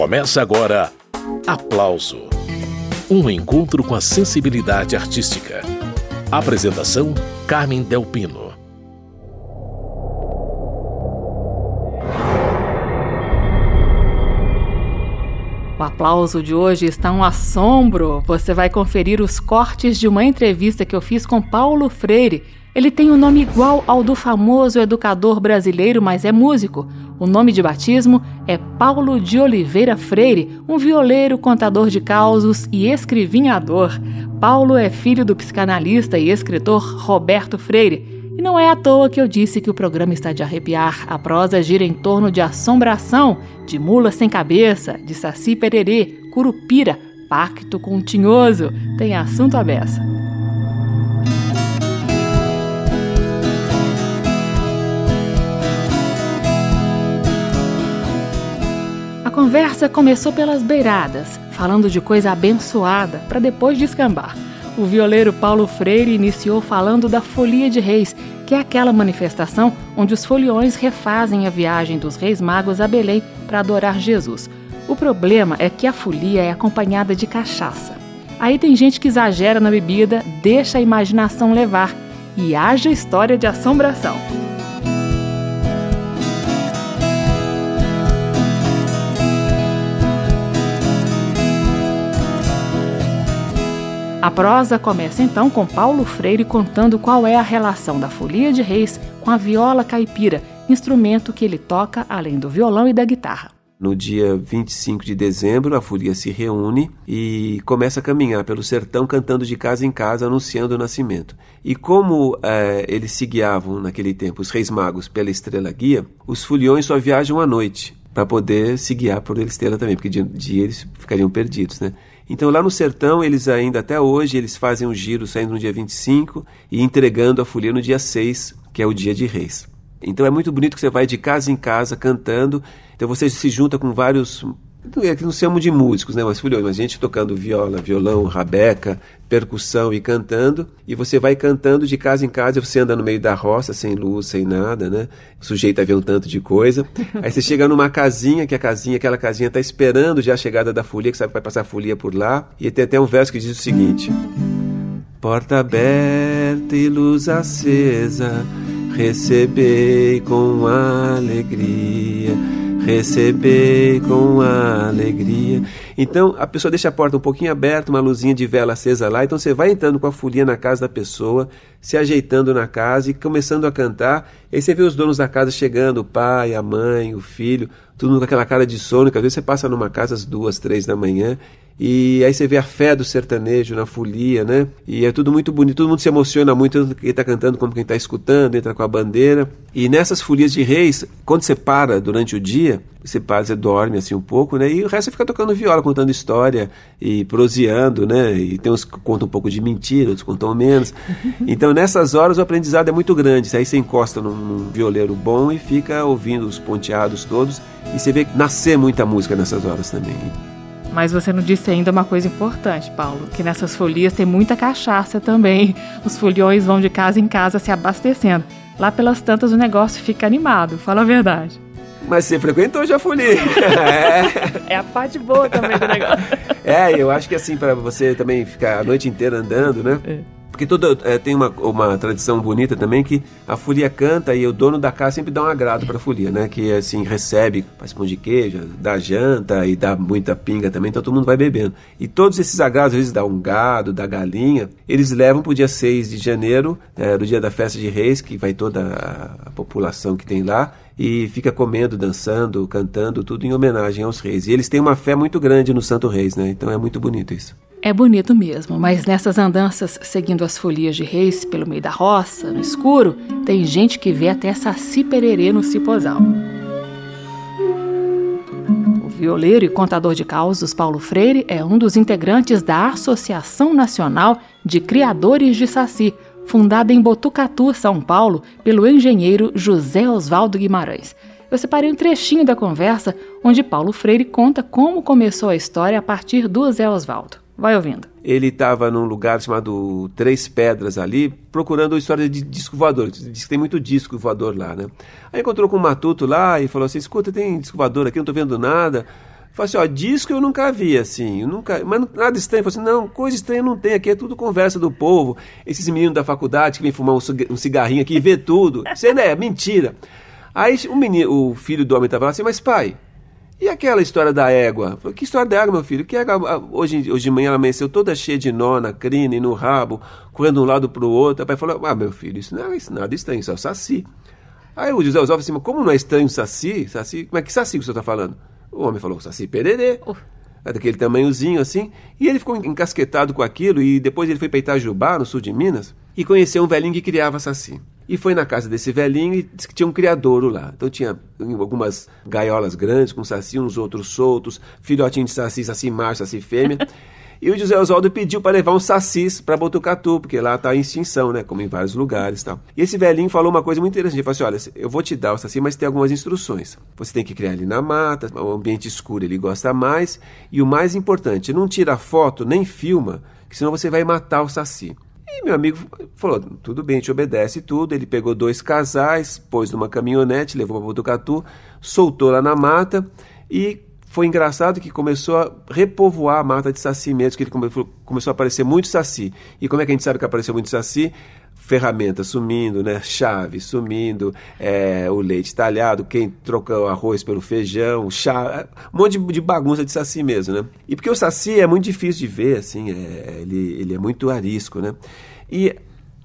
Começa agora Aplauso um encontro com a sensibilidade artística. Apresentação: Carmen Delpino. O aplauso de hoje está um assombro. Você vai conferir os cortes de uma entrevista que eu fiz com Paulo Freire. Ele tem um nome igual ao do famoso educador brasileiro, mas é músico. O nome de batismo é Paulo de Oliveira Freire, um violeiro, contador de causos e escrivinhador. Paulo é filho do psicanalista e escritor Roberto Freire. E não é à toa que eu disse que o programa está de arrepiar. A prosa gira em torno de assombração, de mula sem cabeça, de saci pererê, curupira, pacto com o tinhoso. Tem assunto à beça. Conversa começou pelas beiradas, falando de coisa abençoada, para depois descambar. O violeiro Paulo Freire iniciou falando da Folia de Reis, que é aquela manifestação onde os foliões refazem a viagem dos Reis Magos a Belém para adorar Jesus. O problema é que a folia é acompanhada de cachaça. Aí tem gente que exagera na bebida, deixa a imaginação levar e haja história de assombração. A prosa começa então com Paulo Freire contando qual é a relação da Folia de Reis com a viola caipira, instrumento que ele toca além do violão e da guitarra. No dia 25 de dezembro, a Folia se reúne e começa a caminhar pelo sertão cantando de casa em casa, anunciando o nascimento. E como é, eles se guiavam naquele tempo, os reis magos, pela estrela guia, os foliões só viajam à noite para poder se guiar por estrela também, porque de dia eles ficariam perdidos, né? Então lá no sertão, eles ainda até hoje, eles fazem um giro saindo no dia 25 e entregando a folia no dia 6, que é o dia de reis. Então é muito bonito que você vai de casa em casa cantando. Então você se junta com vários é que não chamam de músicos, né? Mas mas gente tocando viola, violão, rabeca, percussão e cantando. E você vai cantando de casa em casa, você anda no meio da roça, sem luz, sem nada, né? Sujeito a ver um tanto de coisa. Aí você chega numa casinha, que a casinha, aquela casinha está esperando já a chegada da folia, que sabe que vai passar a folia por lá. E tem até um verso que diz o seguinte: Porta aberta e luz acesa, recebei com alegria receber com alegria. Então a pessoa deixa a porta um pouquinho aberta, uma luzinha de vela acesa lá, então você vai entrando com a folia na casa da pessoa, se ajeitando na casa e começando a cantar. E aí você vê os donos da casa chegando, o pai, a mãe, o filho, tudo com aquela cara de sono, que às vezes você passa numa casa às duas, três da manhã e aí você vê a fé do sertanejo na folia, né? E é tudo muito bonito, todo mundo se emociona muito, quem está cantando como quem está escutando, entra com a bandeira. E nessas folias de reis, quando você para durante o dia, você para, você dorme assim um pouco, né? E o resto você fica tocando viola, contando história e proseando, né? E tem uns que contam um pouco de mentira, outros contam menos. Então nessas horas o aprendizado é muito grande. Aí você encosta num, num violeiro bom e fica ouvindo os ponteados todos. E você vê nascer muita música nessas horas também. Mas você não disse ainda uma coisa importante, Paulo, que nessas folias tem muita cachaça também. Os foliões vão de casa em casa se abastecendo. Lá pelas tantas o negócio fica animado, fala a verdade. Mas você frequentou já a folia. é. é a parte boa também do negócio. É, eu acho que assim, para você também ficar a noite inteira andando, né? É. Porque toda, é, tem uma, uma tradição bonita também que a folia canta e o dono da casa sempre dá um agrado para a folia, né? Que assim, recebe, faz pão de queijo, dá janta e dá muita pinga também, então todo mundo vai bebendo. E todos esses agrados, às vezes dá um gado, dá galinha, eles levam para o dia 6 de janeiro, é, do dia da festa de reis, que vai toda a, a população que tem lá, e fica comendo, dançando, cantando, tudo em homenagem aos reis. E eles têm uma fé muito grande no Santo Reis, né? Então é muito bonito isso. É bonito mesmo, mas nessas andanças seguindo as folias de reis pelo meio da roça, no escuro, tem gente que vê até saci pererê no cipozal. O violeiro e contador de causos Paulo Freire é um dos integrantes da Associação Nacional de Criadores de Saci, fundada em Botucatu, São Paulo, pelo engenheiro José Oswaldo Guimarães. Eu separei um trechinho da conversa onde Paulo Freire conta como começou a história a partir do Zé Oswaldo. Vai ouvindo. Ele estava num lugar chamado Três Pedras ali, procurando história de disco voador. Diz que tem muito disco voador lá, né? Aí encontrou com um matuto lá e falou assim: escuta, tem disco voador aqui, não estou vendo nada. Falei assim, ó, disco eu nunca vi, assim, nunca, mas nada estranho. Falei assim, não, coisa estranha não tem, aqui é tudo conversa do povo. Esses meninos da faculdade que vêm fumar um cigarrinho aqui e vê tudo. Isso é mentira. Aí o, menino, o filho do homem estava lá assim, mas pai, e aquela história da égua? Falei, que história da égua, meu filho? Que égua, hoje, hoje de manhã ela amanheceu toda cheia de nó na crina e no rabo, correndo de um lado para o outro. O pai falou, ah, meu filho, isso não é isso, nada estranho, isso é o saci. Aí o José Osório falou assim, mas como não é estranho o saci? saci? Como é que saci que o senhor está falando? O homem falou, saci pererê. Uh. É daquele tamanhozinho assim. E ele ficou encasquetado com aquilo e depois ele foi para Itajubá, no sul de Minas, e conheceu um velhinho que criava saci. E foi na casa desse velhinho e disse que tinha um criadouro lá. Então tinha algumas gaiolas grandes com saci, uns outros soltos, filhotinho de saci, saci macho, saci fêmea. E o José Oswaldo pediu para levar um sacis para Botucatu, porque lá está em extinção, né? Como em vários lugares e tal. E esse velhinho falou uma coisa muito interessante. Ele falou assim: olha, eu vou te dar o saci, mas tem algumas instruções. Você tem que criar ele na mata, o ambiente escuro ele gosta mais. E o mais importante, não tira foto nem filma, que senão você vai matar o saci. E meu amigo falou: tudo bem, te obedece tudo. Ele pegou dois casais, pôs numa caminhonete, levou para Botucatu, soltou lá na mata e foi engraçado que começou a repovoar a mata de saci mesmo, que ele começou a aparecer muito saci. E como é que a gente sabe que apareceu muito saci? Ferramentas sumindo, né? Chave sumindo, é, o leite talhado, quem trocou o arroz pelo feijão, chá, um monte de, bagunça de saci mesmo, né? E porque o saci é muito difícil de ver, assim, é, ele, ele é muito arisco, né? E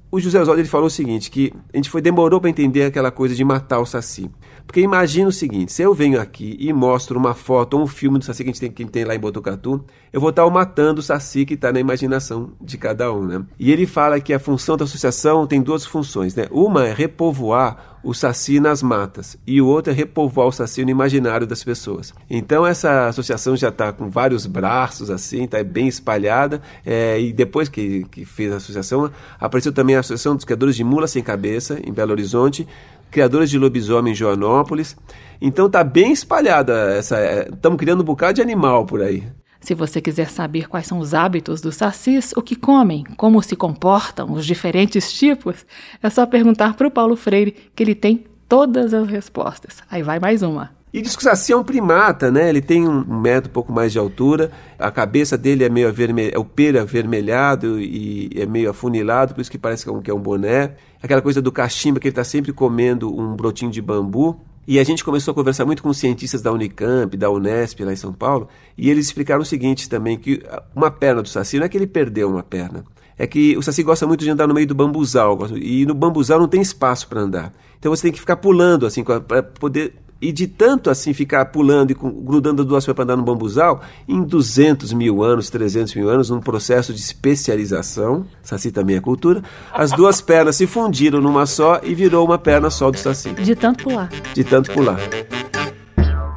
o José Oswaldo ele falou o seguinte, que a gente foi demorou para entender aquela coisa de matar o saci. Porque imagina o seguinte, se eu venho aqui e mostro uma foto ou um filme do Saci que a gente tem, que tem lá em Botucatu, eu vou estar matando o Saci que está na imaginação de cada um, né? E ele fala que a função da associação tem duas funções, né? Uma é repovoar o Saci nas matas e o outro é repovoar o Saci no imaginário das pessoas. Então essa associação já está com vários braços assim, está bem espalhada é, e depois que, que fez a associação, apareceu também a Associação dos Criadores de Mula Sem Cabeça, em Belo Horizonte, criadores de lobisomem em Joanópolis. Então tá bem espalhada essa. Estamos é, criando um bocado de animal por aí. Se você quiser saber quais são os hábitos dos sacis, o que comem, como se comportam, os diferentes tipos, é só perguntar para o Paulo Freire, que ele tem todas as respostas. Aí vai mais uma. E diz que o Saci é um primata, né? Ele tem um metro um pouco mais de altura, a cabeça dele é meio avermelhado, é o pelo avermelhado e é meio afunilado, por isso que parece que é um é boné. Aquela coisa do cachimba que ele está sempre comendo um brotinho de bambu. E a gente começou a conversar muito com cientistas da Unicamp, da Unesp, lá em São Paulo, e eles explicaram o seguinte também, que uma perna do Saci não é que ele perdeu uma perna, é que o Saci gosta muito de andar no meio do bambuzal, e no bambuzal não tem espaço para andar. Então você tem que ficar pulando, assim, para poder e de tanto assim ficar pulando e grudando duas pernas para andar no bambuzal, em 200 mil anos, 300 mil anos, num processo de especialização, Saci também é cultura, as duas pernas se fundiram numa só e virou uma perna só do Saci. De tanto pular. De tanto pular.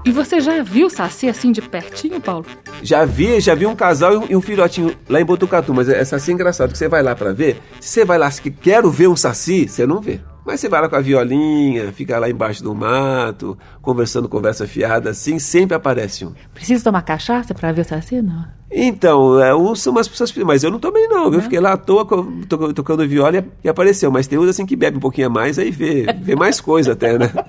E você já viu Saci assim de pertinho, Paulo? Já vi, já vi um casal e um filhotinho lá em Botucatu, mas é Saci engraçado, que você vai lá para ver, se você vai lá, se quero ver um Saci, você não vê. Mas você vai lá com a violinha, fica lá embaixo do mato, conversando conversa fiada, assim, sempre aparece um. Precisa tomar cachaça para ver o saci, não? Então, é, uns são umas pessoas, mas eu não tomei não, eu fiquei lá à toa tocando viola e apareceu, mas tem uns assim que bebe um pouquinho a mais, aí vê, vê mais coisa até, né?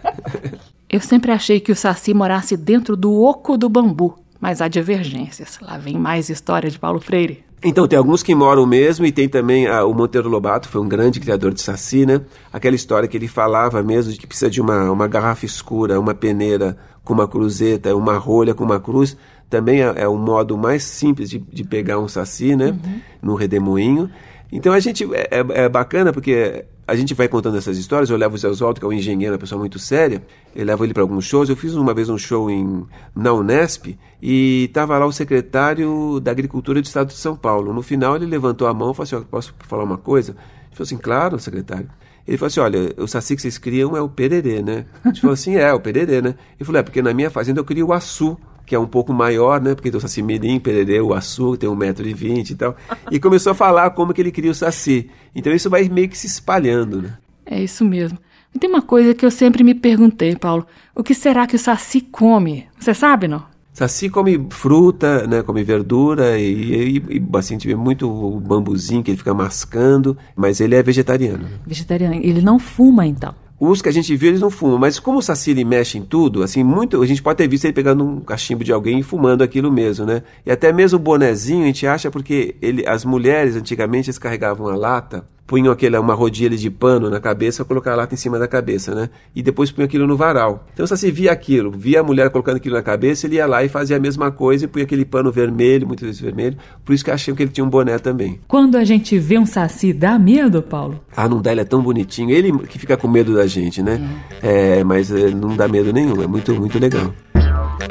Eu sempre achei que o saci morasse dentro do oco do bambu, mas há divergências. Lá vem mais história de Paulo Freire. Então, tem alguns que moram mesmo, e tem também ah, o Monteiro Lobato, foi um grande criador de saci, né? Aquela história que ele falava mesmo de que precisa de uma, uma garrafa escura, uma peneira com uma cruzeta, uma rolha com uma cruz. Também é, é um modo mais simples de, de pegar um saci, né? Uhum. No redemoinho. Então a gente é, é, é, bacana porque a gente vai contando essas histórias. Eu levo o Zé Oswaldo, que é um engenheiro, uma pessoa muito séria. Eu levo ele para alguns shows. Eu fiz uma vez um show em, na Unesp e estava lá o secretário da Agricultura do Estado de São Paulo. No final ele levantou a mão e falou assim: Posso falar uma coisa? Ele falou assim: Claro, secretário. Ele falou assim: Olha, o saci que vocês criam é o pererê, né? A gente falou assim: É, o pererê, né? Ele falou: É, porque na minha fazenda eu crio o açu que é um pouco maior, né? Porque tem o Saci Mirim, Pererê, o Açu, tem 1,20m e tal. E começou a falar como que ele cria o Saci. Então isso vai meio que se espalhando, né? É isso mesmo. E tem uma coisa que eu sempre me perguntei, Paulo. O que será que o Saci come? Você sabe, não? Saci come fruta, né, come verdura e, e, e assim, a gente vê muito o bambuzinho que ele fica mascando, mas ele é vegetariano. Vegetariano. Ele não fuma, então? Os que a gente viu, eles não fumam, mas como o Saci ele mexe em tudo, assim, muito, a gente pode ter visto ele pegando um cachimbo de alguém e fumando aquilo mesmo, né? E até mesmo o bonezinho a gente acha porque ele, as mulheres antigamente eles carregavam a lata punham aquela, uma rodilha de pano na cabeça, colocar a lata em cima da cabeça, né? E depois punha aquilo no varal. Então, se você via aquilo, via a mulher colocando aquilo na cabeça, ele ia lá e fazia a mesma coisa e punha aquele pano vermelho, muitas vezes vermelho. Por isso que achei que ele tinha um boné também. Quando a gente vê um saci, dá medo, Paulo? Ah, não dá, ele é tão bonitinho. Ele que fica com medo da gente, né? É, é mas é, não dá medo nenhum, é muito, muito legal.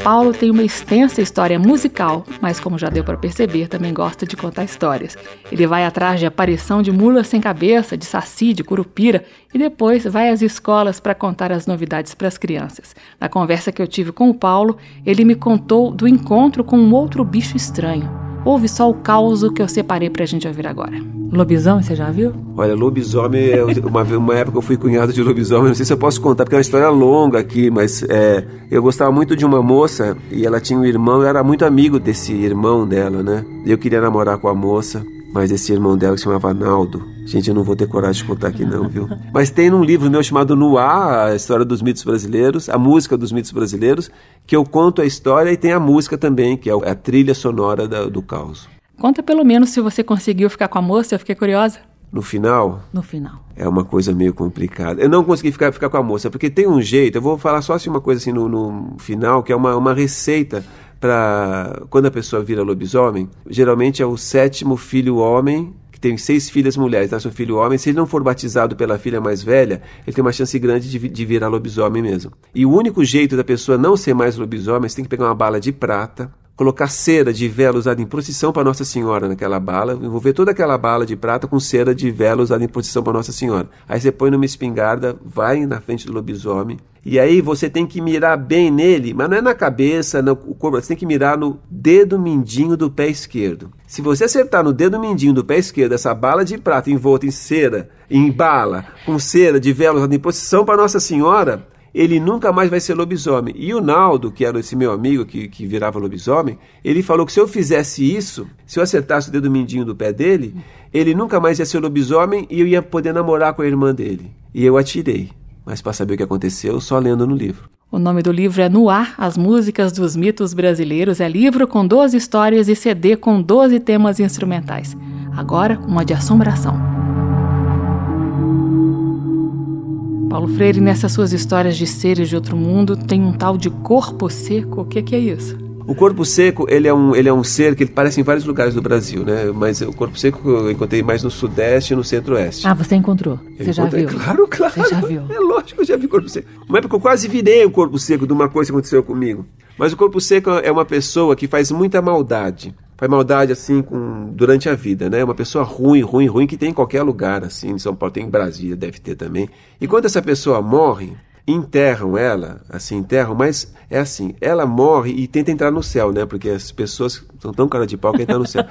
Paulo tem uma extensa história musical, mas como já deu para perceber, também gosta de contar histórias. Ele vai atrás de aparição de mulas sem cabeça, de saci, de curupira e depois vai às escolas para contar as novidades para as crianças. Na conversa que eu tive com o Paulo, ele me contou do encontro com um outro bicho estranho. Ouve só o caos que eu separei pra gente ouvir agora. Lobisomem, você já viu? Olha, lobisomem, uma, uma época eu fui cunhado de lobisomem, não sei se eu posso contar, porque é uma história longa aqui, mas é, eu gostava muito de uma moça e ela tinha um irmão, eu era muito amigo desse irmão dela, né? Eu queria namorar com a moça mas esse irmão dela que se chamava Naldo. Gente, eu não vou ter coragem de contar aqui não, viu? Mas tem num livro meu chamado No Ar, a história dos mitos brasileiros, a música dos mitos brasileiros, que eu conto a história e tem a música também, que é a trilha sonora do caos. Conta pelo menos se você conseguiu ficar com a moça, eu fiquei curiosa. No final? No final. É uma coisa meio complicada. Eu não consegui ficar, ficar com a moça, porque tem um jeito, eu vou falar só assim uma coisa assim no, no final, que é uma, uma receita para quando a pessoa vira lobisomem, geralmente é o sétimo filho homem que tem seis filhas mulheres, nasce um filho homem, se ele não for batizado pela filha mais velha, ele tem uma chance grande de, de virar lobisomem mesmo. E o único jeito da pessoa não ser mais lobisomem, você tem que pegar uma bala de prata, colocar cera de vela usada em procissão para Nossa Senhora naquela bala, envolver toda aquela bala de prata com cera de vela usada em procissão para Nossa Senhora. Aí você põe numa espingarda, vai na frente do lobisomem, e aí você tem que mirar bem nele, mas não é na cabeça, no corpo, você tem que mirar no dedo mindinho do pé esquerdo. Se você acertar no dedo mindinho do pé esquerdo essa bala de prata envolta em cera, em bala, com cera de vela usada em procissão para Nossa Senhora, ele nunca mais vai ser lobisomem. E o Naldo, que era esse meu amigo que, que virava lobisomem, ele falou que se eu fizesse isso, se eu acertasse o dedo mindinho do pé dele, ele nunca mais ia ser lobisomem e eu ia poder namorar com a irmã dele. E eu atirei. Mas para saber o que aconteceu, só lendo no livro. O nome do livro é No Ar, As Músicas dos Mitos Brasileiros. É livro com 12 histórias e CD com 12 temas instrumentais. Agora, uma de assombração. Paulo Freire, nessas suas histórias de seres de outro mundo, tem um tal de corpo seco. O que, que é isso? O corpo seco, ele é, um, ele é um ser que ele aparece em vários lugares do Brasil, né? Mas o corpo seco eu encontrei mais no sudeste e no centro-oeste. Ah, você encontrou? Eu você encontrei, já viu? Claro, claro. Você já viu? É lógico, eu já vi corpo seco. Uma época eu quase virei o corpo seco de uma coisa que aconteceu comigo. Mas o corpo seco é uma pessoa que faz muita maldade faz maldade assim com, durante a vida, né? Uma pessoa ruim, ruim, ruim que tem em qualquer lugar, assim, em São Paulo, tem em Brasília, deve ter também. E quando essa pessoa morre, enterram ela, assim, enterram, mas é assim, ela morre e tenta entrar no céu, né? Porque as pessoas são tão cara de pau que entram no céu.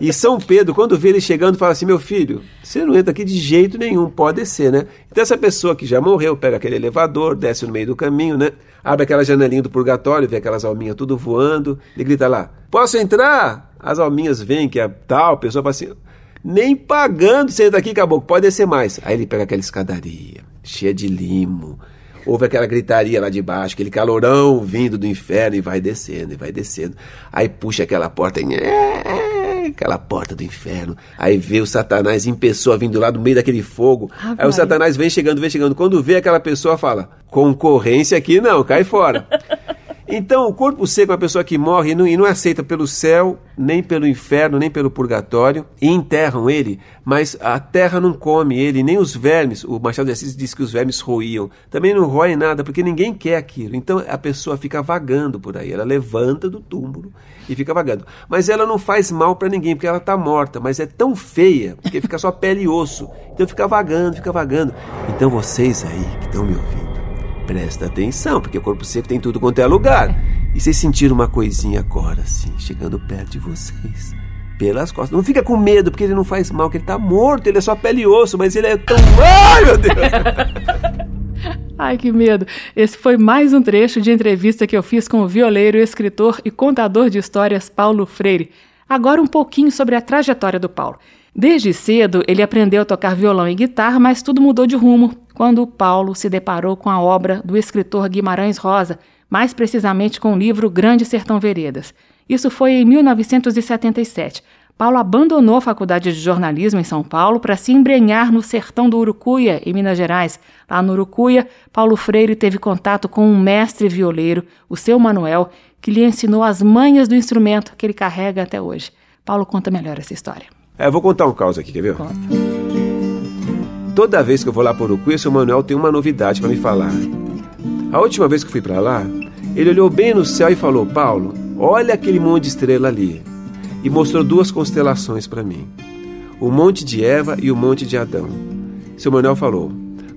E São Pedro, quando vê ele chegando, fala assim: meu filho, você não entra aqui de jeito nenhum, pode descer, né? Então essa pessoa que já morreu, pega aquele elevador, desce no meio do caminho, né? Abre aquela janelinha do purgatório, vê aquelas alminhas tudo voando, e grita lá: posso entrar? As alminhas vêm, que é tal, a pessoa fala assim. Nem pagando, senta aqui, caboclo, pode descer mais. Aí ele pega aquela escadaria, cheia de limo, Houve aquela gritaria lá de baixo, aquele calorão vindo do inferno e vai descendo, e vai descendo. Aí puxa aquela porta, e... aquela porta do inferno. Aí vê o Satanás em pessoa vindo lá do meio daquele fogo. Ah, Aí o Satanás vem chegando, vem chegando. Quando vê aquela pessoa, fala: concorrência aqui não, cai fora. Então, o corpo seco é uma pessoa que morre e não, e não é aceita pelo céu, nem pelo inferno, nem pelo purgatório, e enterram ele, mas a terra não come ele, nem os vermes. O Machado de Assis diz que os vermes roíam. Também não roem nada, porque ninguém quer aquilo. Então, a pessoa fica vagando por aí. Ela levanta do túmulo e fica vagando. Mas ela não faz mal para ninguém, porque ela está morta, mas é tão feia, porque fica só pele e osso. Então, fica vagando, fica vagando. Então, vocês aí que estão me ouvindo, Presta atenção, porque o corpo seco tem tudo quanto é lugar. E vocês sentiram uma coisinha agora, assim, chegando perto de vocês. Pelas costas. Não fica com medo, porque ele não faz mal, que ele tá morto, ele é só pele e osso, mas ele é tão. Ai, meu Deus! Ai, que medo! Esse foi mais um trecho de entrevista que eu fiz com o violeiro, escritor e contador de histórias Paulo Freire. Agora um pouquinho sobre a trajetória do Paulo. Desde cedo, ele aprendeu a tocar violão e guitarra, mas tudo mudou de rumo quando Paulo se deparou com a obra do escritor Guimarães Rosa, mais precisamente com o livro Grande Sertão Veredas. Isso foi em 1977. Paulo abandonou a faculdade de jornalismo em São Paulo para se embrenhar no sertão do Urucuia, em Minas Gerais. Lá no Urucuia, Paulo Freire teve contato com um mestre violeiro, o seu Manuel, que lhe ensinou as manhas do instrumento que ele carrega até hoje. Paulo conta melhor essa história. É, eu vou contar um caos aqui, quer ver? Conta. Toda vez que eu vou lá para o seu Manuel tem uma novidade para me falar. A última vez que fui para lá, ele olhou bem no céu e falou: Paulo, olha aquele monte de estrela ali e mostrou duas constelações para mim: o Monte de Eva e o Monte de Adão. Seu Manuel falou: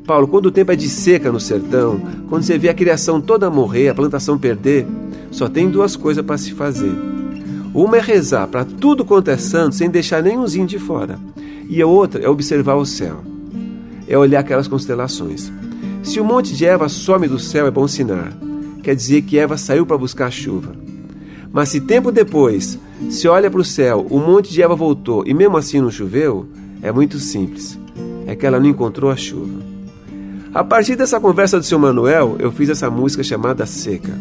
Paulo, quando o tempo é de seca no sertão, quando você vê a criação toda morrer, a plantação perder, só tem duas coisas para se fazer. Uma é rezar para tudo quanto é santo, sem deixar nenhumzinho de fora. E a outra é observar o céu. É olhar aquelas constelações. Se o monte de Eva some do céu, é bom sinal. Quer dizer que Eva saiu para buscar chuva. Mas se tempo depois se olha para o céu, o monte de Eva voltou e mesmo assim não choveu, é muito simples. É que ela não encontrou a chuva. A partir dessa conversa do seu Manuel, eu fiz essa música chamada Seca.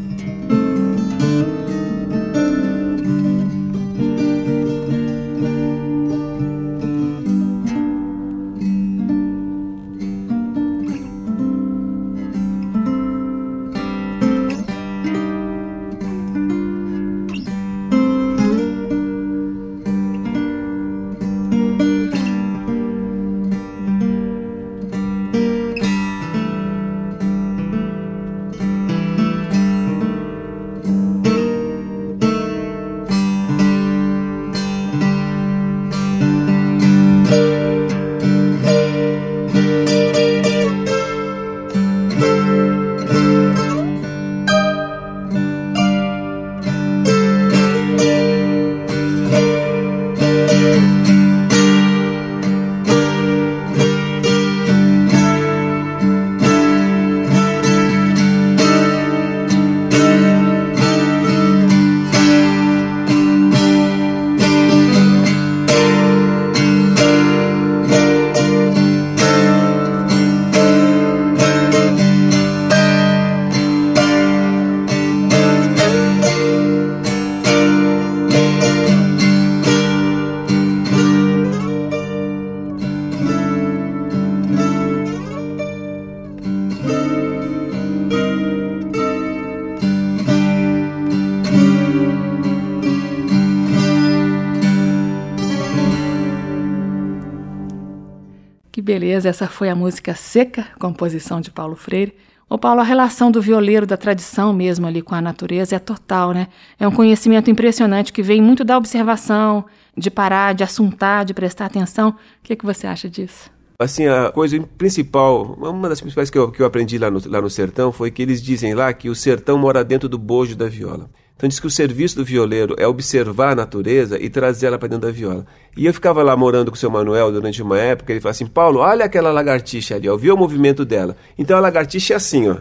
Beleza, essa foi a música Seca, composição de Paulo Freire. Ô Paulo, a relação do violeiro da tradição mesmo ali com a natureza é total, né? É um conhecimento impressionante que vem muito da observação, de parar, de assuntar, de prestar atenção. O que, é que você acha disso? Assim, a coisa principal, uma das principais que eu, que eu aprendi lá no, lá no sertão foi que eles dizem lá que o sertão mora dentro do bojo da viola. Então diz que o serviço do violeiro é observar a natureza e trazer ela para dentro da viola. E eu ficava lá morando com o seu Manuel durante uma época, ele falou assim: Paulo, olha aquela lagartixa ali, ó, viu o movimento dela. Então a lagartixa é assim, ó.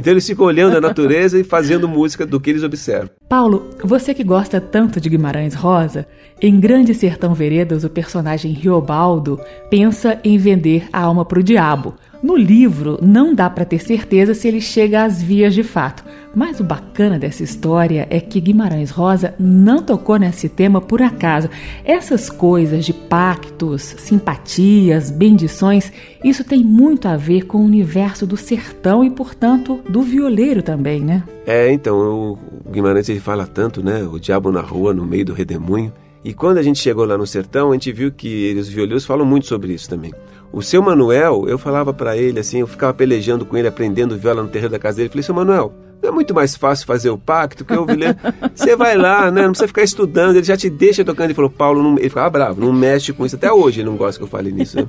Então eles ficam olhando a natureza e fazendo música do que eles observam. Paulo, você que gosta tanto de Guimarães Rosa, em Grande Sertão Veredas, o personagem Riobaldo pensa em vender a alma para o diabo. No livro, não dá para ter certeza se ele chega às vias de fato, mas o bacana dessa história é que Guimarães Rosa não tocou nesse tema por acaso. Essas coisas de pactos, simpatias, bendições, isso tem muito a ver com o universo do sertão e, portanto, do violeiro também, né? É, então, o Guimarães ele fala tanto, né? O diabo na rua, no meio do redemoinho. E quando a gente chegou lá no sertão, a gente viu que os violeiros falam muito sobre isso também. O seu Manuel, eu falava para ele assim, eu ficava pelejando com ele, aprendendo viola no terreiro da casa dele. Eu falei, seu Manuel, não é muito mais fácil fazer o pacto que o violeiro. Você vai lá, né? Não precisa ficar estudando, ele já te deixa tocando. Ele falou, Paulo, não... ele ficava bravo, não mexe com isso. Até hoje ele não gosta que eu fale nisso. Né?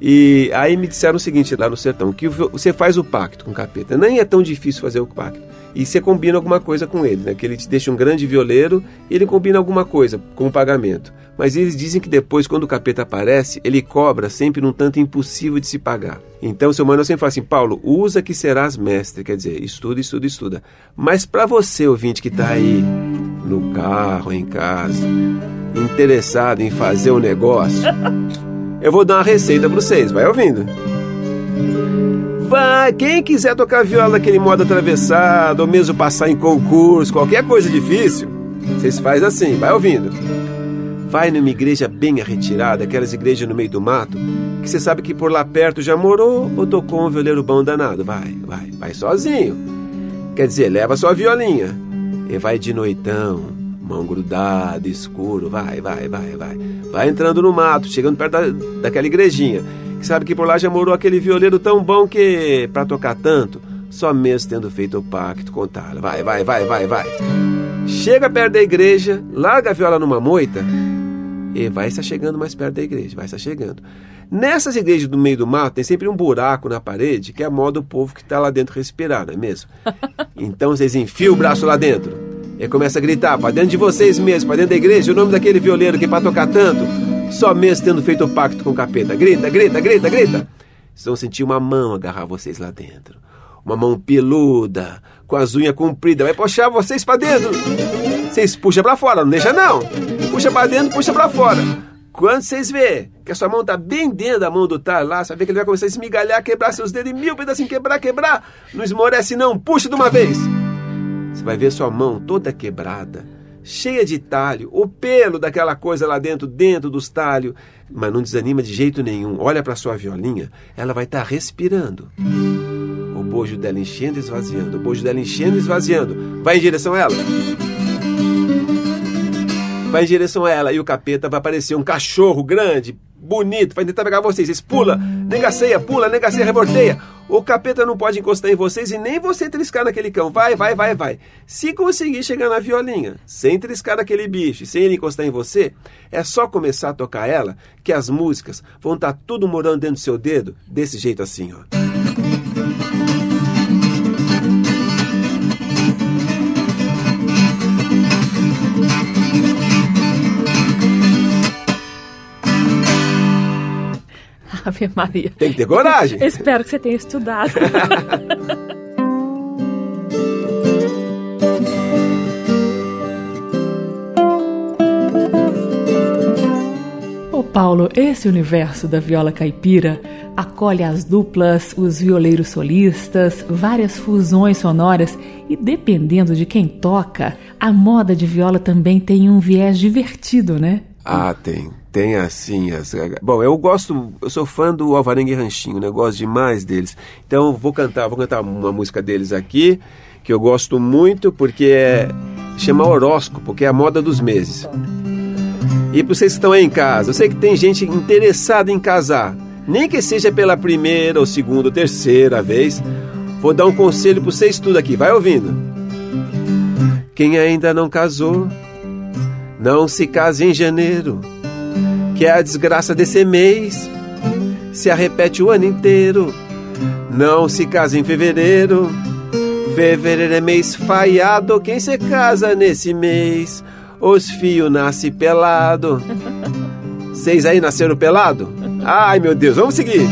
E aí me disseram o seguinte lá no sertão, que você faz o pacto com o capeta. Nem é tão difícil fazer o pacto. E você combina alguma coisa com ele, né? Que ele te deixa um grande violeiro e ele combina alguma coisa como pagamento. Mas eles dizem que depois, quando o capeta aparece, ele cobra sempre num tanto impossível de se pagar. Então, seu Manuel sempre fala assim, Paulo, usa que serás mestre. Quer dizer, estuda, estuda, estuda. Mas para você, ouvinte que está aí no carro, em casa, interessado em fazer um negócio, eu vou dar uma receita para vocês. Vai ouvindo. Vai, quem quiser tocar viola naquele modo atravessado, ou mesmo passar em concurso, qualquer coisa difícil, vocês fazem assim, vai ouvindo. Vai numa igreja bem retirada, aquelas igrejas no meio do mato, que você sabe que por lá perto já morou ou tocou um violeiro bom danado. Vai, vai, vai sozinho. Quer dizer, leva sua violinha. E vai de noitão, mão grudada, escuro, vai, vai, vai, vai. Vai entrando no mato, chegando perto da, daquela igrejinha que sabe que por lá já morou aquele violeiro tão bom que, para tocar tanto, só mesmo tendo feito o pacto com Tala. Vai, vai, vai, vai, vai. Chega perto da igreja, larga a viola numa moita e vai estar chegando mais perto da igreja, vai estar chegando. Nessas igrejas do meio do mato tem sempre um buraco na parede que é a moda do povo que está lá dentro respirar, não é mesmo? Então vocês enfiam o braço lá dentro e começa a gritar para dentro de vocês mesmos, para dentro da igreja, o nome daquele violeiro que é para tocar tanto só mesmo tendo feito o pacto com o capeta. Grita, grita, grita, grita. Vocês vão sentir uma mão agarrar vocês lá dentro. Uma mão peluda, com as unhas compridas. Vai puxar vocês para dentro. Vocês puxam para fora, não deixa não. Puxa para dentro, puxa para fora. Quando vocês vê que a sua mão tá bem dentro da mão do Tar lá, sabe que ele vai começar a esmigalhar, quebrar seus dedos em mil pedacinhos, quebrar, quebrar. Não esmorece não, puxa de uma vez. Você vai ver sua mão toda quebrada cheia de talho, o pelo daquela coisa lá dentro, dentro dos talhos, mas não desanima de jeito nenhum. Olha para sua violinha, ela vai estar tá respirando. O bojo dela enchendo e esvaziando, o bojo dela enchendo e esvaziando. Vai em direção a ela. Vai em direção a ela e o capeta vai aparecer um cachorro grande, bonito, vai tentar pegar vocês. Vocês pula, negaceia, pula, negaceia, revolteia. O capeta não pode encostar em vocês e nem você triscar naquele cão. Vai, vai, vai, vai. Se conseguir chegar na violinha, sem triscar naquele bicho, sem ele encostar em você, é só começar a tocar ela que as músicas vão estar tá tudo morando dentro do seu dedo, desse jeito assim, ó. Ave Maria. Tem que ter coragem. Espero que você tenha estudado. Paulo, esse universo da viola caipira acolhe as duplas, os violeiros solistas, várias fusões sonoras e dependendo de quem toca, a moda de viola também tem um viés divertido, né? Ah, tem. Tem assim as. Bom, eu gosto, eu sou fã do Alvarengue Ranchinho, né? Gosto demais deles. Então vou cantar, vou cantar uma música deles aqui que eu gosto muito porque é chama horóscopo, que é a moda dos meses. E para vocês que estão aí em casa, eu sei que tem gente interessada em casar, nem que seja pela primeira ou segunda ou terceira vez. Vou dar um conselho para vocês tudo aqui, vai ouvindo. Quem ainda não casou, não se case em janeiro que é a desgraça desse mês se arrepete o ano inteiro. Não se casa em fevereiro. Fevereiro é mês falhado. Quem se casa nesse mês? Os fios nascem pelado. Vocês aí nasceram pelado? Ai meu Deus, vamos seguir.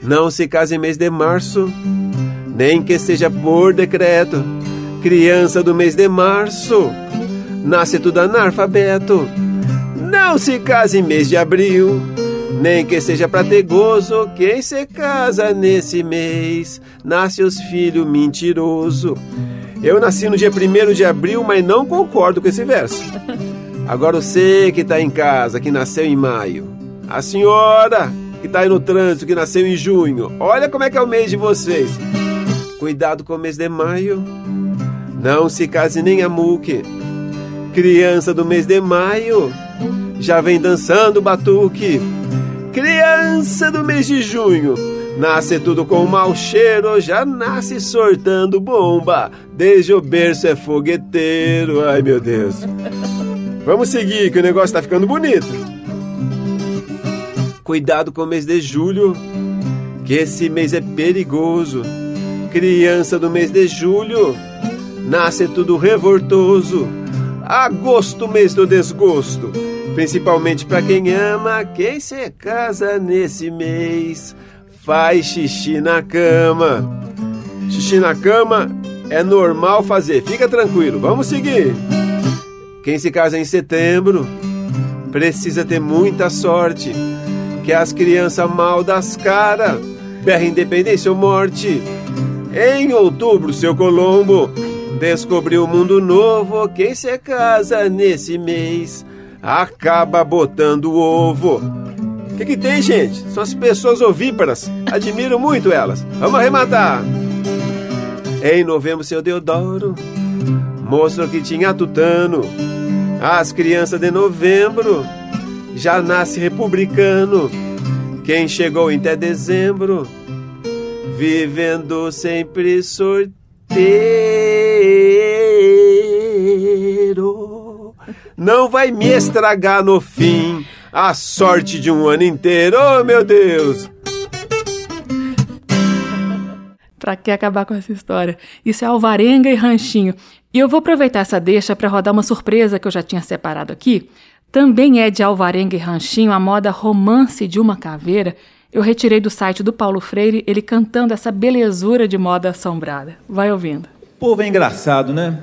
Não se casa em mês de março, nem que seja por decreto. Criança do mês de março, nasce tudo analfabeto. Não se case em mês de abril, nem que seja pra ter gozo. Quem se casa nesse mês, nasce os filhos mentiroso. Eu nasci no dia 1 de abril, mas não concordo com esse verso. Agora você que está em casa, que nasceu em maio. A senhora que está aí no trânsito, que nasceu em junho. Olha como é que é o mês de vocês. Cuidado com o mês de maio. Não se case nem a muque. Criança do mês de maio já vem dançando batuque. Criança do mês de junho, nasce tudo com mau cheiro, já nasce sortando bomba. Desde o berço é fogueteiro. Ai meu Deus. Vamos seguir, que o negócio tá ficando bonito. Cuidado com o mês de julho, que esse mês é perigoso. Criança do mês de julho, nasce tudo revoltoso. Agosto, mês do desgosto, principalmente para quem ama. Quem se casa nesse mês faz xixi na cama. Xixi na cama é normal fazer, fica tranquilo, vamos seguir. Quem se casa em setembro precisa ter muita sorte, que as crianças mal das cara berra independência ou morte. Em outubro, seu Colombo descobriu um mundo novo. Quem se casa nesse mês acaba botando ovo. O que, que tem, gente? São as pessoas ovíparas. Admiro muito elas. Vamos arrematar. Em novembro, seu Deodoro mostrou que tinha tutano. As crianças de novembro já nasce republicano. Quem chegou até dezembro, vivendo sempre sorteiro. Não vai me estragar no fim a sorte de um ano inteiro. Oh, meu Deus! Pra que acabar com essa história? Isso é alvarenga e ranchinho. E eu vou aproveitar essa deixa para rodar uma surpresa que eu já tinha separado aqui. Também é de alvarenga e ranchinho a moda romance de uma caveira. Eu retirei do site do Paulo Freire ele cantando essa belezura de moda assombrada. Vai ouvindo. O povo é engraçado, né?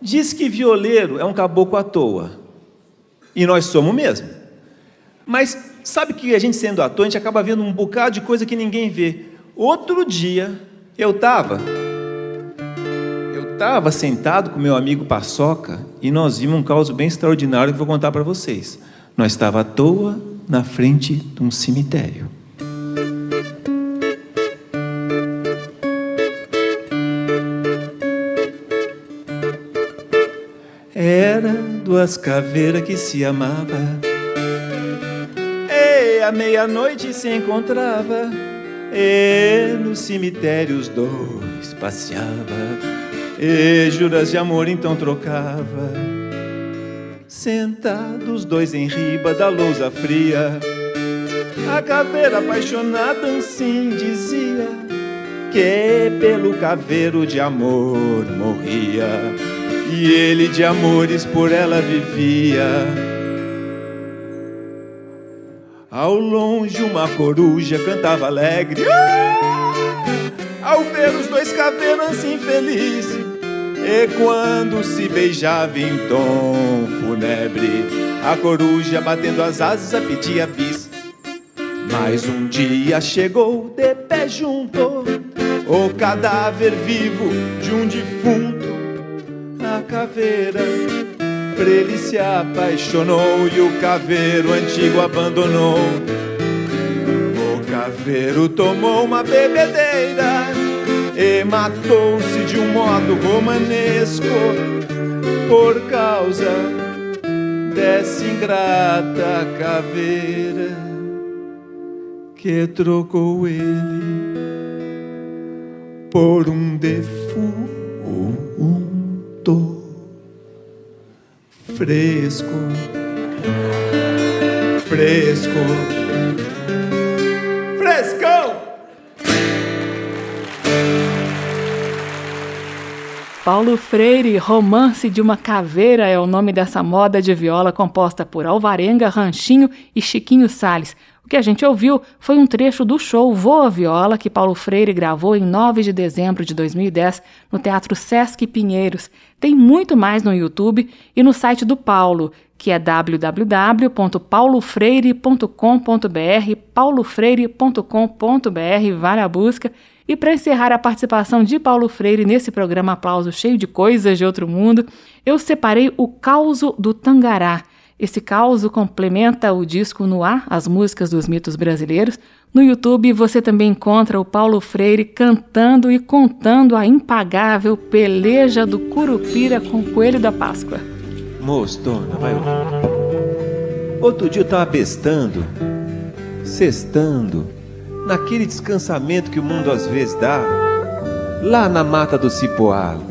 Diz que violeiro é um caboclo à toa. E nós somos mesmo. Mas sabe que a gente sendo à toa, a gente acaba vendo um bocado de coisa que ninguém vê. Outro dia, eu estava eu estava sentado com meu amigo Paçoca e nós vimos um caos bem extraordinário que vou contar para vocês. Nós estava à toa na frente de um cemitério. Duas caveiras que se amava. E à meia-noite se encontrava. E no cemitério os dois passeava. E juras de amor então trocava. Sentados dois em riba da lousa fria. A caveira apaixonada assim dizia Que pelo caveiro de amor morria E ele de amores por ela vivia. Ao longe uma coruja cantava alegre. Ao ver os dois caveiros assim felizes E quando se beijava em tom fúnebre A coruja batendo as asas a pedir bis. Mas um dia chegou de pé junto O cadáver vivo de um defunto caveira Pra ele se apaixonou e o caveiro antigo abandonou. O caveiro tomou uma bebedeira e matou-se de um modo romanesco por causa dessa ingrata caveira que trocou ele por um defunto fresco, fresco, frescão. Paulo Freire, Romance de uma Caveira é o nome dessa moda de viola composta por Alvarenga, Ranchinho e Chiquinho Sales. O que a gente ouviu foi um trecho do show Voa Viola que Paulo Freire gravou em 9 de dezembro de 2010 no Teatro Sesc Pinheiros. Tem muito mais no YouTube e no site do Paulo, que é www.paulofreire.com.br, paulofreire.com.br, vale a busca. E para encerrar a participação de Paulo Freire nesse programa Aplauso cheio de coisas de outro mundo, eu separei o Causo do Tangará esse caos complementa o disco no as músicas dos mitos brasileiros. No YouTube você também encontra o Paulo Freire cantando e contando a impagável peleja do Curupira com o Coelho da Páscoa. Moço, dona, vai ouvir. Outro dia eu estava bestando, cestando, naquele descansamento que o mundo às vezes dá, lá na mata do Cipoalo.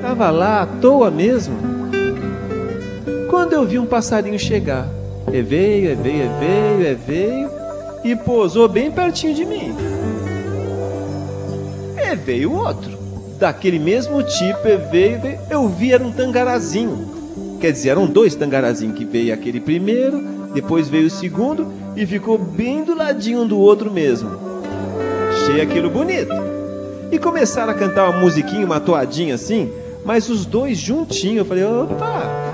Tava lá à toa mesmo quando eu vi um passarinho chegar, E veio, e veio, e veio, e veio e pousou bem pertinho de mim. E veio outro, daquele mesmo tipo, e veio, veio. Eu vi, era um tangarazinho. Quer dizer, eram dois tangarazinhos que veio aquele primeiro, depois veio o segundo e ficou bem do ladinho do outro mesmo. Achei aquilo bonito. E começaram a cantar uma musiquinha, uma toadinha assim, mas os dois juntinhos. Eu falei, opa!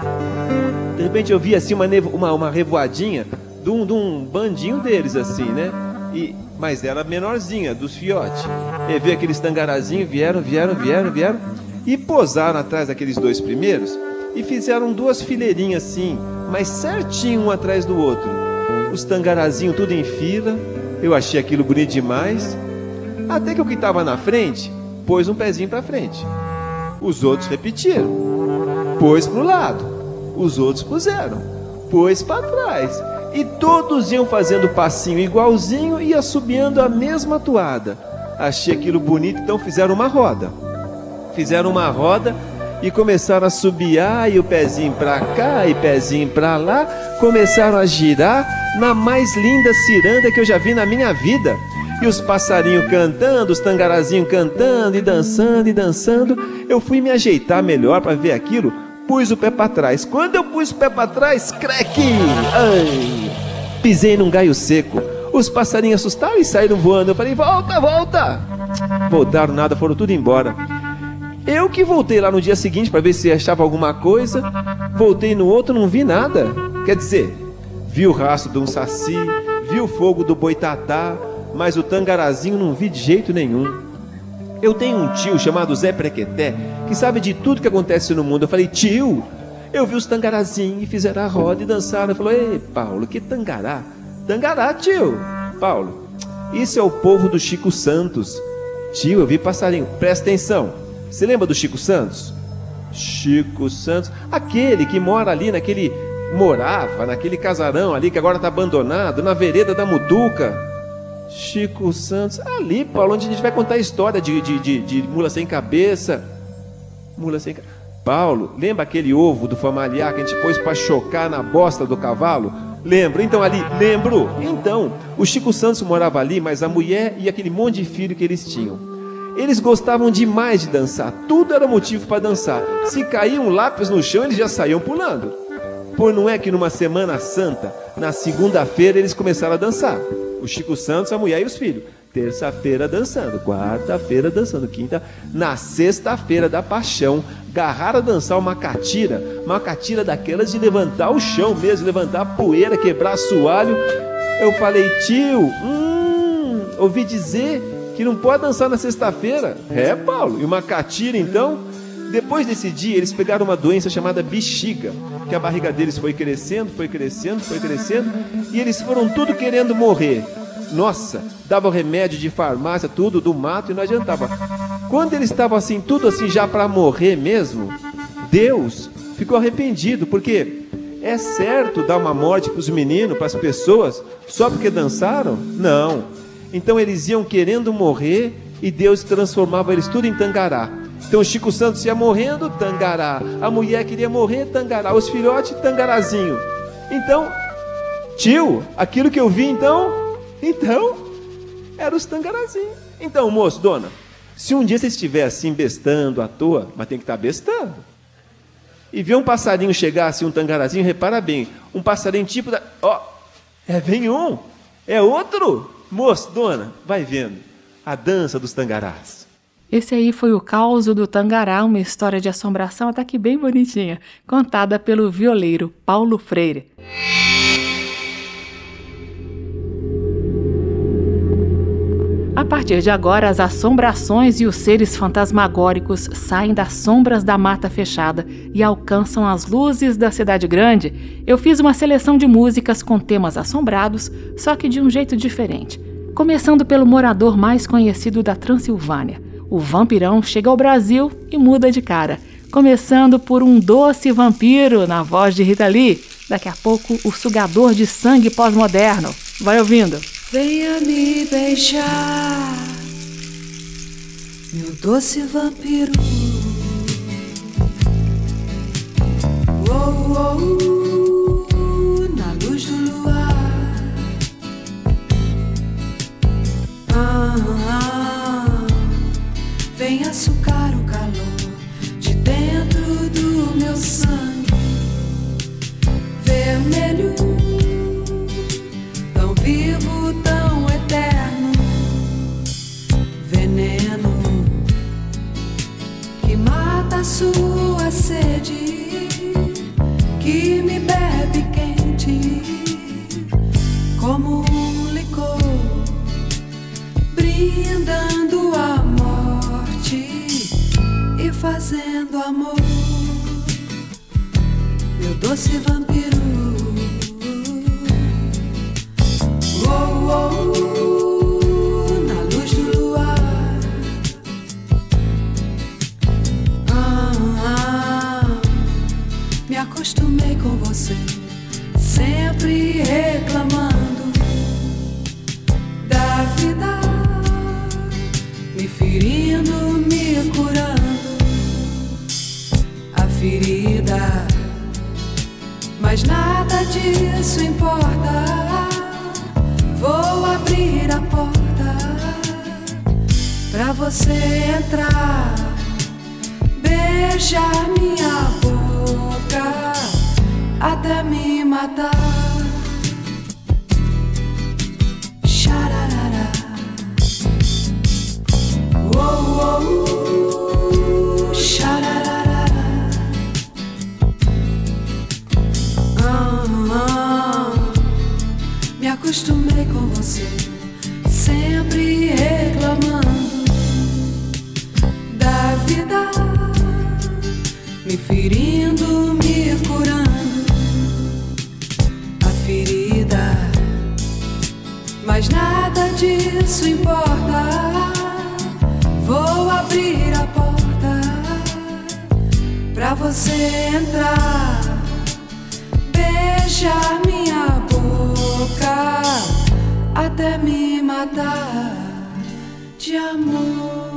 De repente eu vi assim uma, uma, uma revoadinha de um, de um bandinho deles, assim, né? E, mas era menorzinha, dos fiotes. E vi aqueles tangarazinhos, vieram, vieram, vieram, vieram, e posaram atrás daqueles dois primeiros e fizeram duas fileirinhas assim, mas certinho um atrás do outro. Os tangarazinhos tudo em fila, eu achei aquilo bonito demais. Até que o que estava na frente pôs um pezinho para frente. Os outros repetiram, pôs para o lado. Os outros puseram, pôs para trás. E todos iam fazendo passinho igualzinho e assobiando a mesma toada. Achei aquilo bonito, então fizeram uma roda. Fizeram uma roda e começaram a subiar e o pezinho para cá e pezinho para lá, começaram a girar na mais linda ciranda que eu já vi na minha vida. E os passarinhos cantando, os tangarazinhos cantando e dançando e dançando. Eu fui me ajeitar melhor para ver aquilo, pus o pé para trás. Quando eu pus o pé para trás, creque! Ai! Pisei num galho seco. Os passarinhos assustaram e saíram voando. Eu falei: "Volta, volta!" Voltaram nada, foram tudo embora. Eu que voltei lá no dia seguinte para ver se achava alguma coisa, voltei no outro, não vi nada. Quer dizer, vi o rastro de um saci, vi o fogo do boitatá, mas o tangarazinho não vi de jeito nenhum. Eu tenho um tio chamado Zé Prequeté, que sabe de tudo que acontece no mundo. Eu falei, tio, eu vi os tangarazinhos e fizeram a roda e dançaram. Ele falou, ei, Paulo, que tangará? Tangará, tio. Paulo, isso é o povo do Chico Santos. Tio, eu vi passarinho. Presta atenção. Você lembra do Chico Santos? Chico Santos, aquele que mora ali naquele morava naquele casarão ali que agora está abandonado, na vereda da Mutuca. Chico Santos, ali, Paulo, onde a gente vai contar a história de, de, de, de mula sem cabeça. Mula sem cabeça. Paulo, lembra aquele ovo do familiar que a gente pôs para chocar na bosta do cavalo? Lembro, então ali, lembro. Então, o Chico Santos morava ali, mas a mulher e aquele monte de filho que eles tinham. Eles gostavam demais de dançar, tudo era motivo para dançar. Se caía um lápis no chão, eles já saíam pulando. Por não é que numa Semana Santa, na segunda-feira, eles começaram a dançar. O Chico Santos, a mulher e os filhos. Terça-feira dançando, quarta-feira dançando, quinta. Na sexta-feira da paixão, garraram a dançar uma catira, uma catira daquelas de levantar o chão mesmo, levantar poeira, quebrar assoalho. Eu falei, tio, hum, ouvi dizer que não pode dançar na sexta-feira. É, Paulo. E uma catira, então. Depois desse dia, eles pegaram uma doença chamada bexiga, que a barriga deles foi crescendo, foi crescendo, foi crescendo, e eles foram tudo querendo morrer. Nossa, dava remédio de farmácia, tudo do mato e não adiantava. Quando eles estavam assim, tudo assim já para morrer mesmo, Deus ficou arrependido, porque é certo dar uma morte para os meninos, para as pessoas, só porque dançaram? Não. Então eles iam querendo morrer e Deus transformava eles tudo em tangará. Então Chico Santos ia morrendo, tangará. A mulher queria morrer, tangará. Os filhotes, tangarazinho. Então, tio, aquilo que eu vi então, então, eram os tangarazinhos. Então, moço, dona, se um dia você estiver assim bestando à toa, mas tem que estar bestando. E ver um passarinho chegar assim, um tangarazinho, repara bem, um passarinho tipo da. Ó, é bem um, é outro. Moço, dona, vai vendo a dança dos tangarás. Esse aí foi o caos do Tangará, uma história de assombração até que bem bonitinha, contada pelo violeiro Paulo Freire. A partir de agora, as assombrações e os seres fantasmagóricos saem das sombras da mata fechada e alcançam as luzes da cidade grande. Eu fiz uma seleção de músicas com temas assombrados, só que de um jeito diferente. Começando pelo morador mais conhecido da Transilvânia o vampirão chega ao Brasil e muda de cara, começando por um doce vampiro na voz de Rita Lee. Daqui a pouco, o sugador de sangue pós-moderno. Vai ouvindo. Venha me beijar, meu doce vampiro. Oh, oh, oh. Ah, ah, ah. Vem açucar o calor de dentro do meu sangue. Vermelho, tão vivo, tão eterno, veneno que mata a sua sede, que me bebe quente como um licor, brindando a morte e fazendo amor. Meu doce vampiro. Oh, oh, na luz do luar. Ah, ah, me acostumei com você, sempre reclamando disso importa. Vou abrir a porta pra você entrar, beijar minha boca até me matar. Oh, oh, oh, xararara. Acostumei com você, sempre reclamando da vida, me ferindo, me curando a ferida. Mas nada disso importa. Vou abrir a porta pra você entrar beijar até me matar de amor.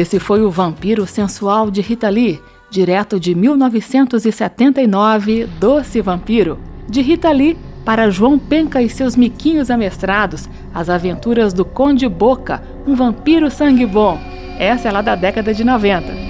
Esse foi o Vampiro Sensual de Rita Lee, direto de 1979, Doce Vampiro, de Rita Lee para João Penca e seus miquinhos amestrados, As Aventuras do Conde Boca, um vampiro sangue bom. Essa é lá da década de 90.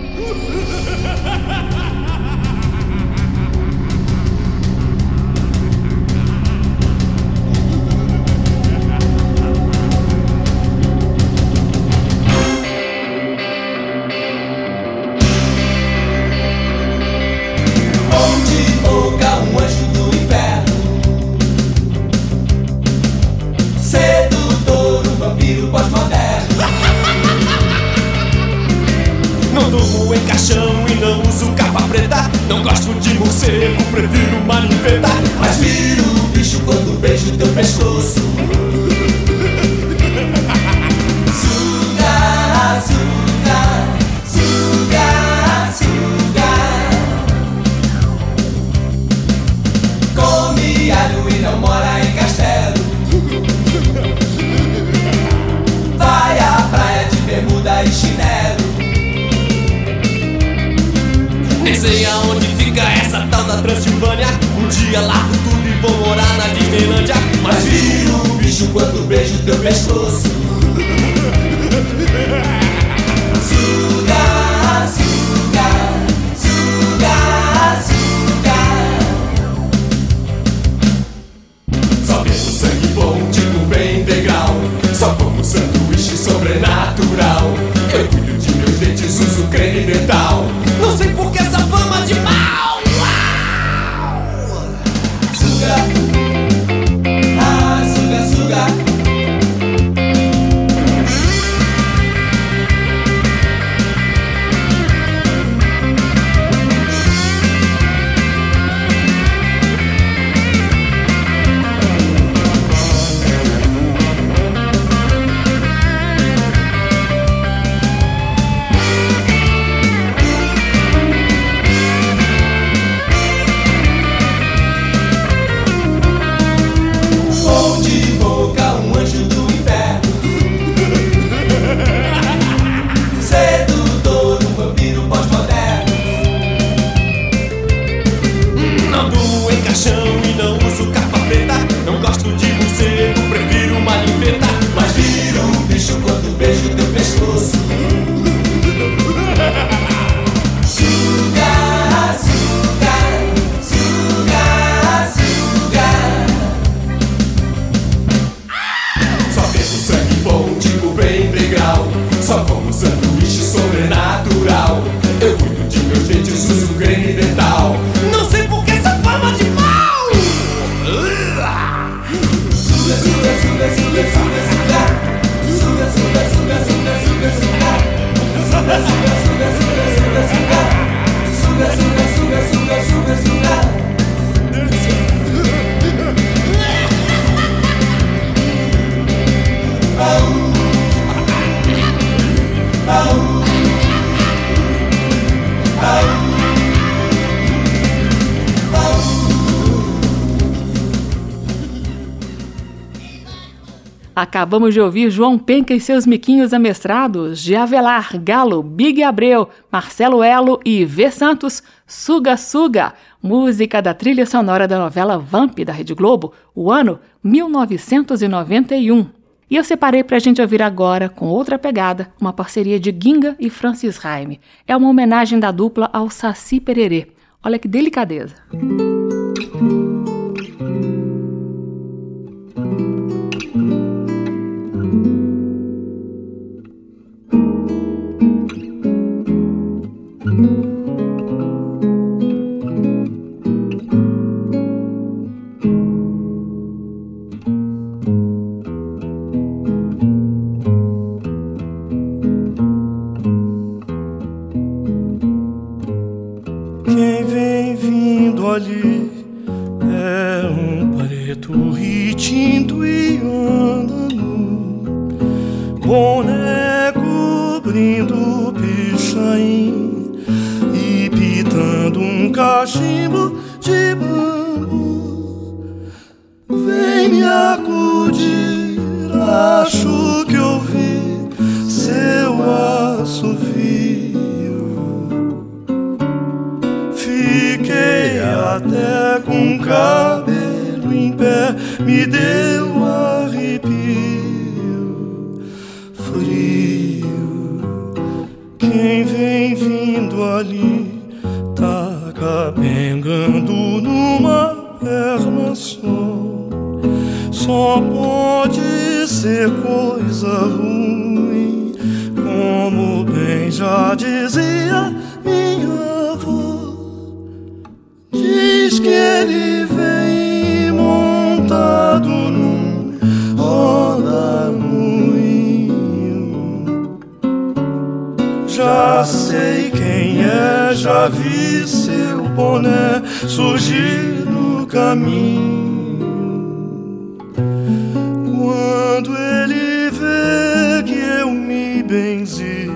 Acabamos de ouvir João Penca e seus miquinhos amestrados, de Avelar, Galo, Big Abreu, Marcelo Elo e V Santos, Suga Suga, música da trilha sonora da novela Vamp da Rede Globo, o ano 1991. E eu separei para a gente ouvir agora, com outra pegada, uma parceria de Ginga e Francis Raime. É uma homenagem da dupla ao Saci Pererê. Olha que delicadeza. Quem vem vindo ali deu arrepio frio. Quem vem vindo ali tá capengando numa perna só. Só pode ser coisa ruim, como bem já dizia já vi seu boné surgir no caminho. Quando ele vê que eu me benzi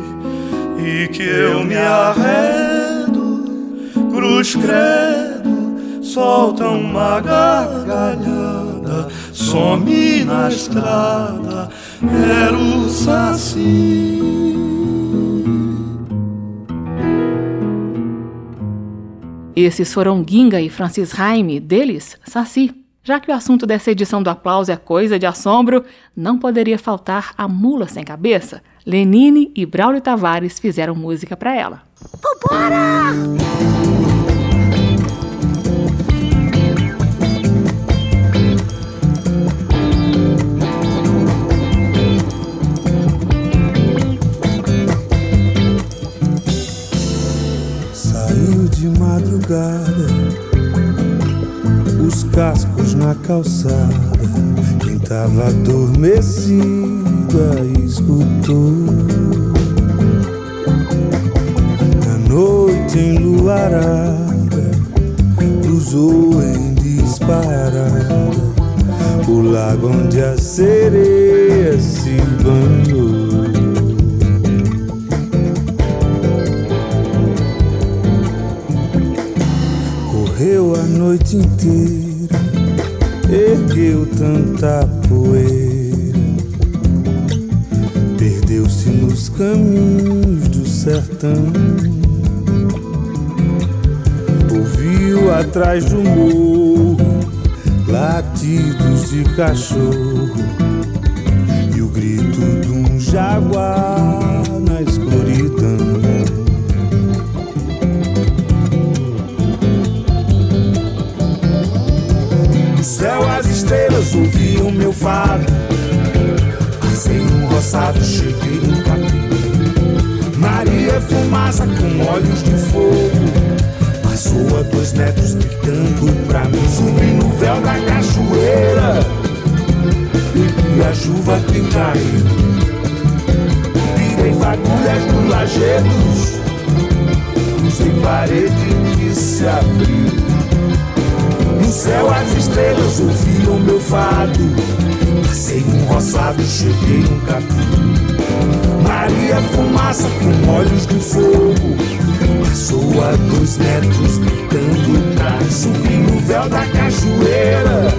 e que eu me arredo, cruz credo, solta uma gargalhada, some na estrada, era o saci. Esses foram Ginga e Francis Raime, deles, Saci. Já que o assunto dessa edição do Aplauso é coisa de assombro, não poderia faltar a Mula Sem Cabeça. Lenine e Braulio Tavares fizeram música para ela. Vambora! Madrugada, os cascos na calçada. Quem tava adormecida escutou. A noite enluarada cruzou em disparada o lago onde a sereia se banhou. Noite inteira, ergueu tanta poeira, perdeu-se nos caminhos do sertão. Ouviu atrás do morro latidos de cachorro e o grito de um jaguar ouviam meu fado. Passei um roçado, cheguei no capim. Maria fumaça com olhos de fogo. Passou a dois metros gritando pra mim. Subi no véu da cachoeira. E a chuva que caiu. Tirei fagulhas dos lajedos. Cruzei parede que se abriu céu as estrelas ouviam meu fado. Passei um roçado, cheguei num capim. Maria fumaça com olhos de fogo. Passou a dois metros, gritando pra subir no véu da cachoeira.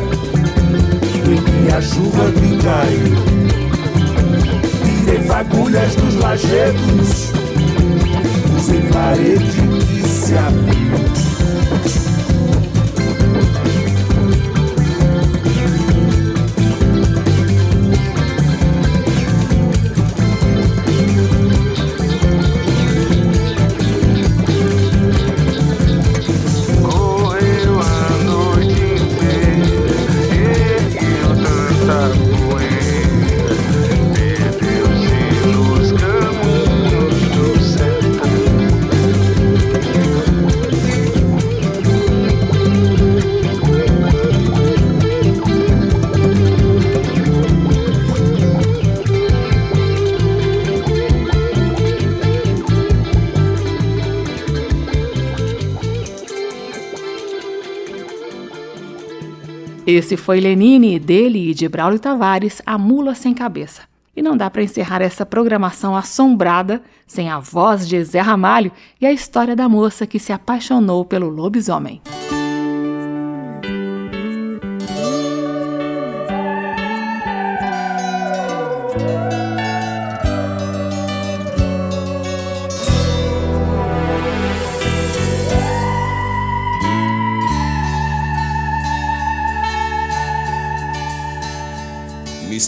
E a chuva que caiu. Tirei fagulhas dos lajedos. Usei parede que se abriu. Esse foi Lenine, dele e de Braulio Tavares, A Mula Sem Cabeça. E não dá para encerrar essa programação assombrada sem a voz de Zé Ramalho e a história da moça que se apaixonou pelo lobisomem.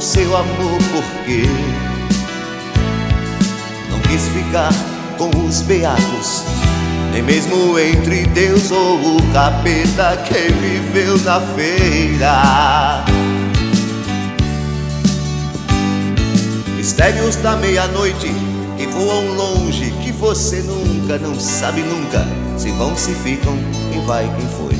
ao seu amor porque não quis ficar com os beatos, nem mesmo entre Deus ou o capeta que viveu na feira. Mistérios da meia-noite que voam longe, que você nunca, não sabe nunca, se vão, se ficam, quem vai, quem foi.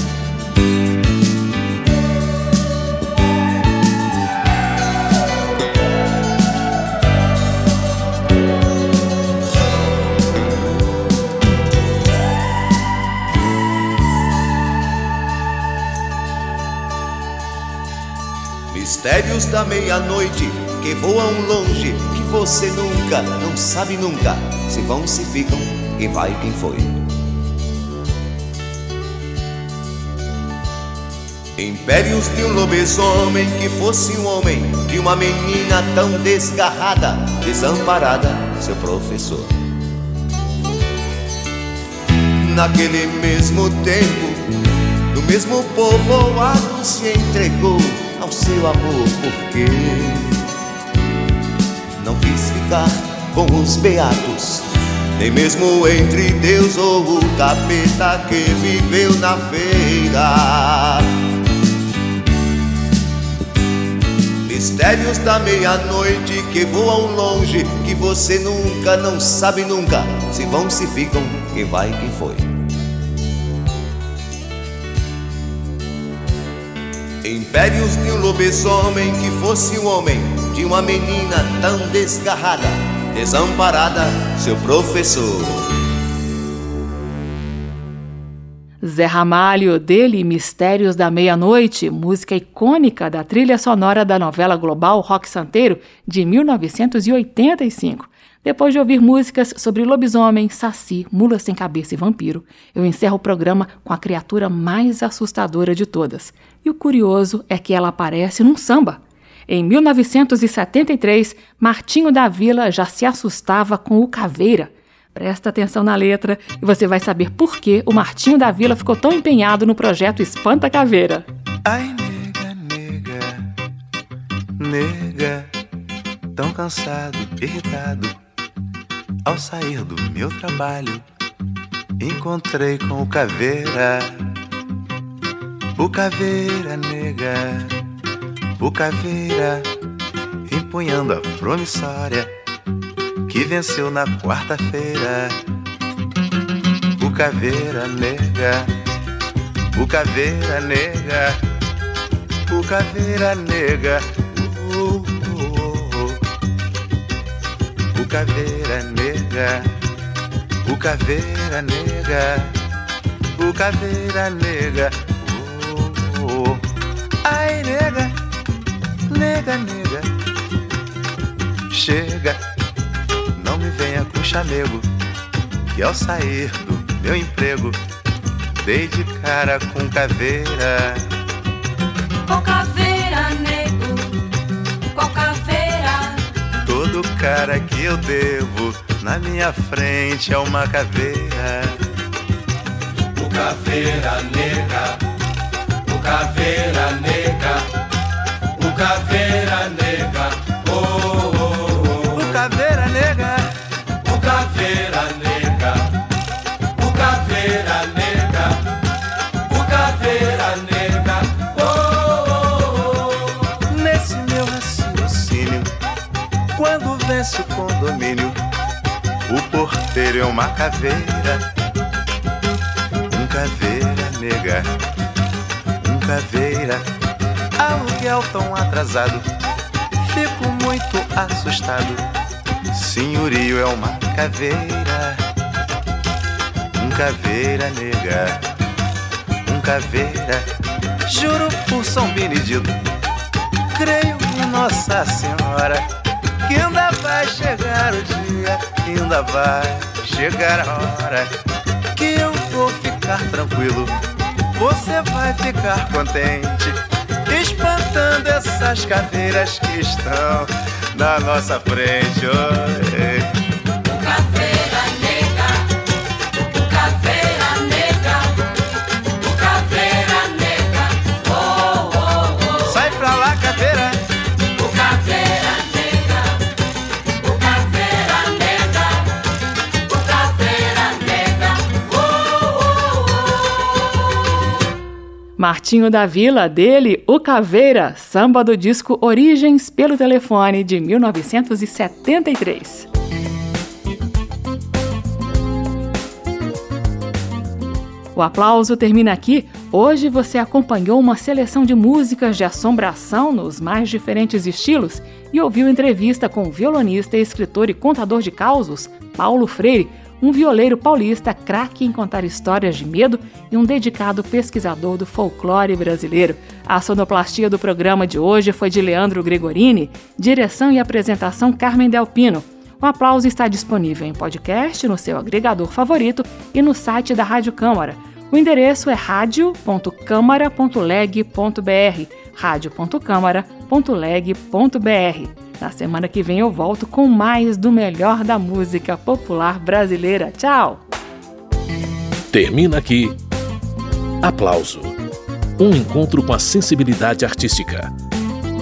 Mistérios da meia-noite que voam longe, que você nunca, não sabe nunca, se vão, se ficam, quem vai, quem foi. Impérios de um lobisomem que fosse um homem, de uma menina tão desgarrada, desamparada, seu professor. Naquele mesmo tempo, no mesmo povoado se entregou ao seu amor, porque não quis ficar com os beatos, nem mesmo entre Deus ou o capeta que viveu na feira. Mistérios da meia-noite que voam longe, que você nunca, não sabe nunca, se vão, se ficam, quem vai, quem foi. Impérios de um lobisomem que fosse um homem de uma menina tão desgarrada, desamparada, seu professor. Zé Ramalho, dele Mistérios da Meia-Noite, música icônica da trilha sonora da novela global Rock Santeiro de 1985. Depois de ouvir músicas sobre lobisomem, saci, mula sem cabeça e vampiro, eu encerro o programa com a criatura mais assustadora de todas. E o curioso é que ela aparece num samba. Em 1973, Martinho da Vila já se assustava com o Caveira. Presta atenção na letra e você vai saber por que o Martinho da Vila ficou tão empenhado no projeto Espanta Caveira. Ai, nega, nega, nega, tão cansado, irritado ao sair do meu trabalho, encontrei com o Caveira. O Caveira nega, o Caveira empunhando a promissória que venceu na quarta-feira. O Caveira nega, o Caveira nega, o Caveira nega. Caveira nega, o caveira nega, o caveira nega. Oh, oh. Ai, nega, nega, nega, chega, não me venha com chamego, que ao sair do meu emprego, dei de cara com caveira. Cara que eu devo. Na minha frente é uma caveira. O caveira nega, o caveira nega, o caveira nega, oh, oh, é uma caveira, um caveira nega, um caveira. Aluguel tão atrasado, fico muito assustado. Senhorio é uma caveira, um caveira nega, um caveira. Juro por São Benedito, creio em Nossa Senhora que ainda vai chegar o dia, ainda vai chegar a hora que eu vou ficar tranquilo. Você vai ficar contente, espantando essas caveiras que estão na nossa frente. Oh, Martinho da Vila, dele, O Caveira, samba do disco Origens pelo Telefone, de 1973. O aplauso termina aqui. Hoje você acompanhou uma seleção de músicas de assombração nos mais diferentes estilos e ouviu entrevista com o violonista, escritor e contador de causos, Paulo Freire, um violeiro paulista craque em contar histórias de medo e um dedicado pesquisador do folclore brasileiro. A sonoplastia do programa de hoje foi de Leandro Gregorini, direção e apresentação Carmen Delpino. O aplauso está disponível em podcast, no seu agregador favorito e no site da Rádio Câmara. O endereço é radio.câmara.leg.br radio.câmara.leg.br. Na semana que vem eu volto com mais do melhor da música popular brasileira. Tchau! Termina aqui. Aplauso. Um encontro com a sensibilidade artística.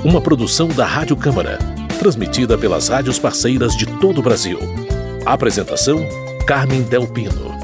Uma produção da Rádio Câmara, transmitida pelas rádios parceiras de todo o Brasil. Apresentação: Carmen Del Pino.